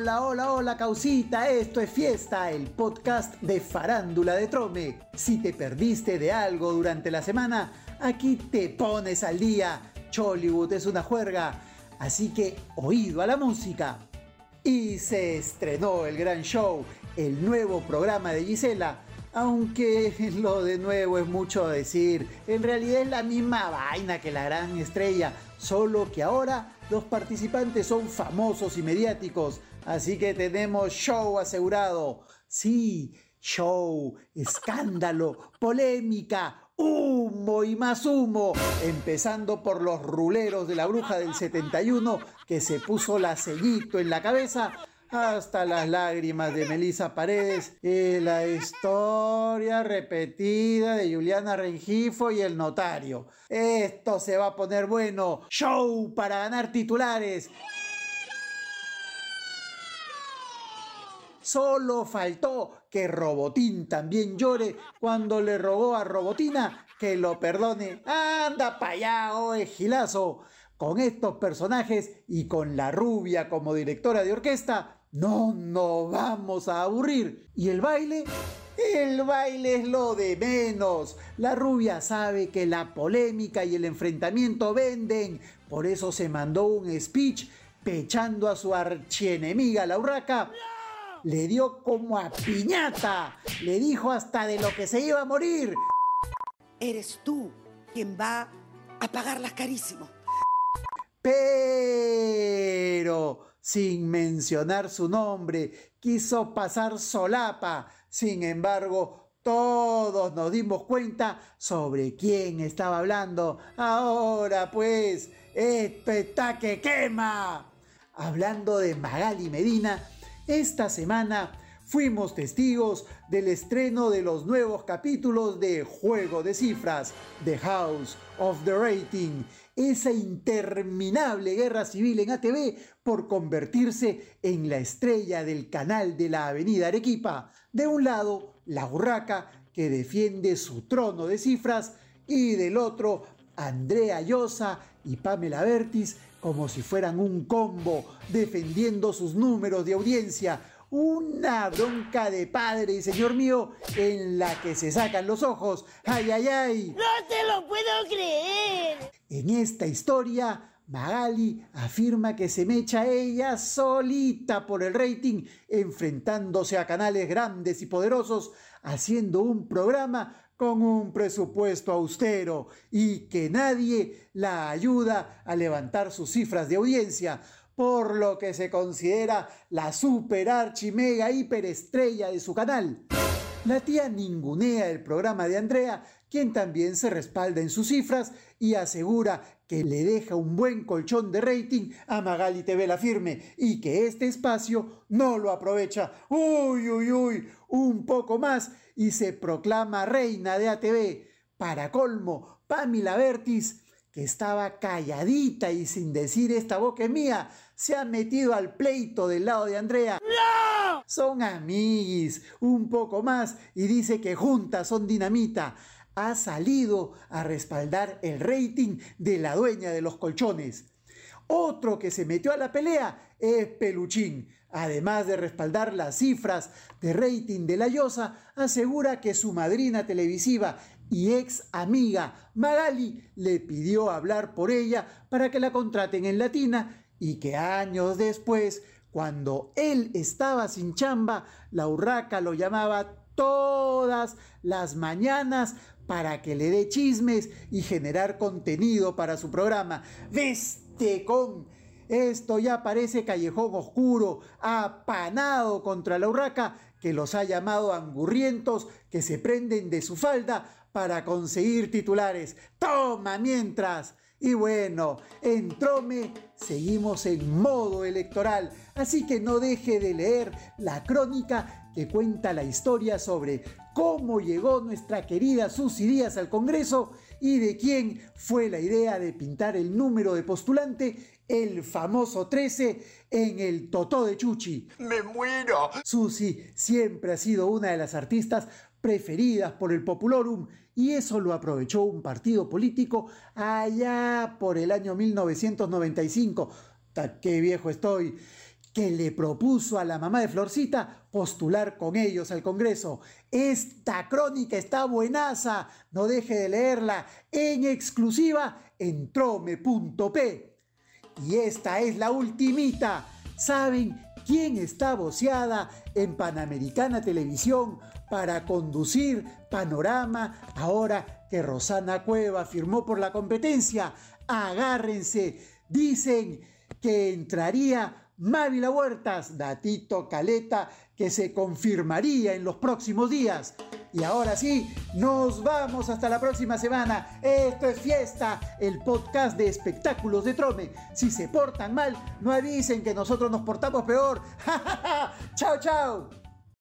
Hola, hola, hola, causita, esto es Fiesta, el podcast de Farándula de Trome. Si te perdiste de algo durante la semana, aquí te pones al día. Chollywood es una juerga, así que oído a la música. Y se estrenó el gran show, el nuevo programa de Gisela. Aunque lo de nuevo es mucho decir, en realidad es la misma vaina que la gran estrella, solo que ahora los participantes son famosos y mediáticos, así que tenemos show asegurado. Sí, show, escándalo, polémica, humo y más humo, empezando por los ruleros de la bruja del 71 que se puso la sellito en la cabeza hasta las lágrimas de Melissa Paredes y la historia repetida de Juliana Rengifo y el notario. Esto se va a poner bueno. Show para ganar titulares. Solo faltó que Robotín también llore cuando le rogó a Robotina que lo perdone. Anda pa' allá, oe gilazo. Con estos personajes y con la rubia como directora de orquesta, no nos vamos a aburrir. ¿Y el baile? El baile es lo de menos. La rubia sabe que la polémica y el enfrentamiento venden. Por eso se mandó un speech pechando a su archienemiga, la urraca. Le dio como a piñata. Le dijo hasta de lo que se iba a morir. Eres tú quien va a pagarlas carísimo. Pero sin mencionar su nombre, quiso pasar solapa. Sin embargo, todos nos dimos cuenta sobre quién estaba hablando. Ahora pues, esto está que quema. Hablando de Magali Medina, esta semana fuimos testigos del estreno de los nuevos capítulos de Juego de Cifras, The House of the Rating, esa interminable guerra civil en ATV por convertirse en la estrella del canal de la Avenida Arequipa. De un lado, la urraca que defiende su trono de cifras y del otro, Andrea Llosa y Pamela Bertis como si fueran un combo defendiendo sus números de audiencia una bronca de padre y señor mío en la que se sacan los ojos. ¡Ay, ay, ay! ¡No te lo puedo creer! En esta historia, Magali afirma que se mecha ella solita por el rating, enfrentándose a canales grandes y poderosos, haciendo un programa con un presupuesto austero y que nadie la ayuda a levantar sus cifras de audiencia, por lo que se considera la super archi mega hiperestrella de su canal. La tía ningunea el programa de Andrea, quien también se respalda en sus cifras y asegura que le deja un buen colchón de rating a Magali TV La Firme y que este espacio no lo aprovecha. Uy, uy, uy, un poco más y se proclama reina de ATV. Para colmo, Pamela Bertis que estaba calladita y sin decir esta boca es mía, se ha metido al pleito del lado de Andrea. ¡No! Son amiguis, un poco más, y dice que juntas son dinamita. Ha salido a respaldar el rating de la dueña de los colchones. Otro que se metió a la pelea es Peluchín. Además de respaldar las cifras de rating de la Llosa, asegura que su madrina televisiva y ex amiga Magali le pidió hablar por ella para que la contraten en Latina y que años después, cuando él estaba sin chamba, la urraca lo llamaba todas las mañanas para que le dé chismes y generar contenido para su programa. ¡Veste con! Esto ya parece callejón oscuro, apanado contra la urraca que los ha llamado angurrientos que se prenden de su falda para conseguir titulares. ¡Toma mientras! Y bueno, en Trome seguimos en modo electoral, así que no deje de leer la crónica que cuenta la historia sobre cómo llegó nuestra querida Susy Díaz al Congreso y de quién fue la idea de pintar el número de postulante, el famoso 13, en el Totó de Chuchi. ¡Me muero! Susy siempre ha sido una de las artistas preferidas por el Populorum y eso lo aprovechó un partido político allá por el año 1995. ¡Qué viejo estoy! que le propuso a la mamá de Florcita postular con ellos al Congreso. Esta crónica está buenaza, no deje de leerla en exclusiva en trome.p. Y esta es la ultimita. ¿Saben quién está voceada en Panamericana Televisión para conducir Panorama ahora que Rosana Cueva firmó por la competencia? Agárrense, dicen que entraría Mávila Huertas, datito caleta que se confirmaría en los próximos días. Y ahora sí, nos vamos hasta la próxima semana. Esto es Fiesta, el podcast de espectáculos de Trome. Si se portan mal, no avisen que nosotros nos portamos peor. chao, chao.